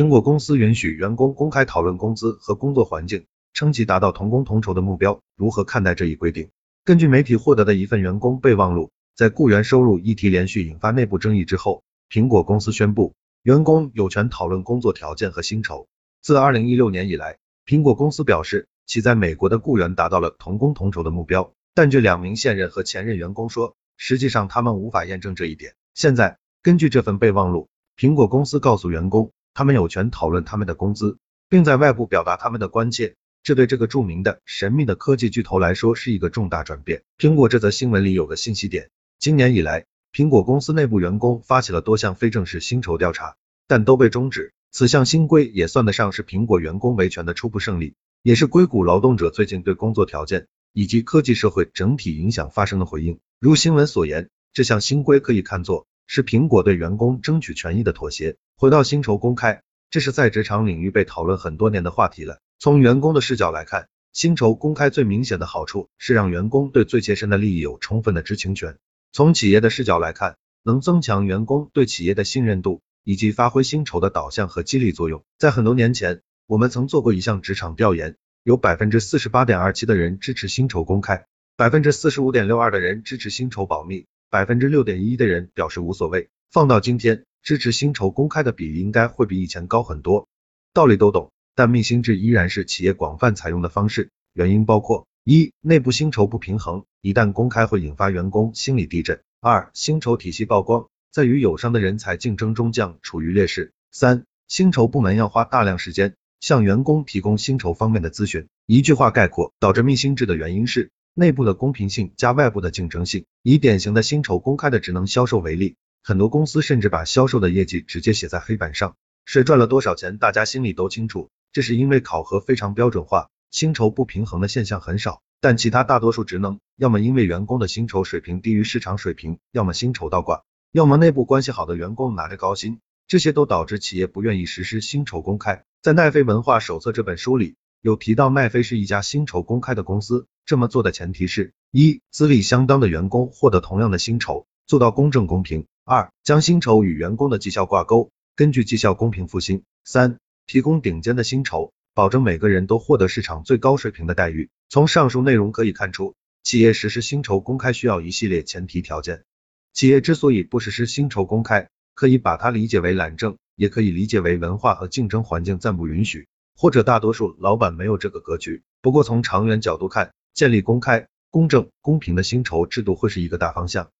苹果公司允许员工公开讨论工资和工作环境，称其达到同工同酬的目标。如何看待这一规定？根据媒体获得的一份员工备忘录，在雇员收入议题连续引发内部争议之后，苹果公司宣布，员工有权讨论工作条件和薪酬。自二零一六年以来，苹果公司表示，其在美国的雇员达到了同工同酬的目标，但据两名现任和前任员工说，实际上他们无法验证这一点。现在，根据这份备忘录，苹果公司告诉员工，他们有权讨论他们的工资，并在外部表达他们的关切。这对这个著名的神秘的科技巨头来说是一个重大转变。苹果这则新闻里有个信息点：今年以来，苹果公司内部员工发起了多项非正式薪酬调查，但都被终止。此项新规也算得上是苹果员工维权的初步胜利，也是硅谷劳动者最近对工作条件以及科技社会整体影响发生的回应。如新闻所言，这项新规可以看作是苹果对员工争取权益的妥协。回到薪酬公开，这是在职场领域被讨论很多年的话题了。从员工的视角来看，薪酬公开最明显的好处是让员工对最切身的利益有充分的知情权。从企业的视角来看，能增强员工对企业的信任度，以及发挥薪酬的导向和激励作用。在很多年前，我们曾做过一项职场调研，有百分之四十八点二七的人支持薪酬公开，百分之四十五点六二的人支持薪酬保密，百分之六点一的人表示无所谓。放到今天，支持薪酬公开的比例应该会比以前高很多。道理都懂。但密薪制依然是企业广泛采用的方式，原因包括一、内部薪酬不平衡，一旦公开会引发员工心理地震；二、薪酬体系曝光，在与友商的人才竞争中将处于劣势；三、薪酬部门要花大量时间向员工提供薪酬方面的咨询。一句话概括，导致密薪制的原因是内部的公平性加外部的竞争性。以典型的薪酬公开的职能销售为例，很多公司甚至把销售的业绩直接写在黑板上，谁赚了多少钱，大家心里都清楚。这是因为考核非常标准化，薪酬不平衡的现象很少，但其他大多数职能，要么因为员工的薪酬水平低于市场水平，要么薪酬倒挂，要么内部关系好的员工拿着高薪，这些都导致企业不愿意实施薪酬公开。在奈飞文化手册这本书里，有提到奈飞是一家薪酬公开的公司，这么做的前提是：一、资历相当的员工获得同样的薪酬，做到公正公平；二、将薪酬与员工的绩效挂钩，根据绩效公平付薪；三。提供顶尖的薪酬，保证每个人都获得市场最高水平的待遇。从上述内容可以看出，企业实施薪酬公开需要一系列前提条件。企业之所以不实施薪酬公开，可以把它理解为懒政，也可以理解为文化和竞争环境暂不允许，或者大多数老板没有这个格局。不过从长远角度看，建立公开、公正、公平的薪酬制度会是一个大方向。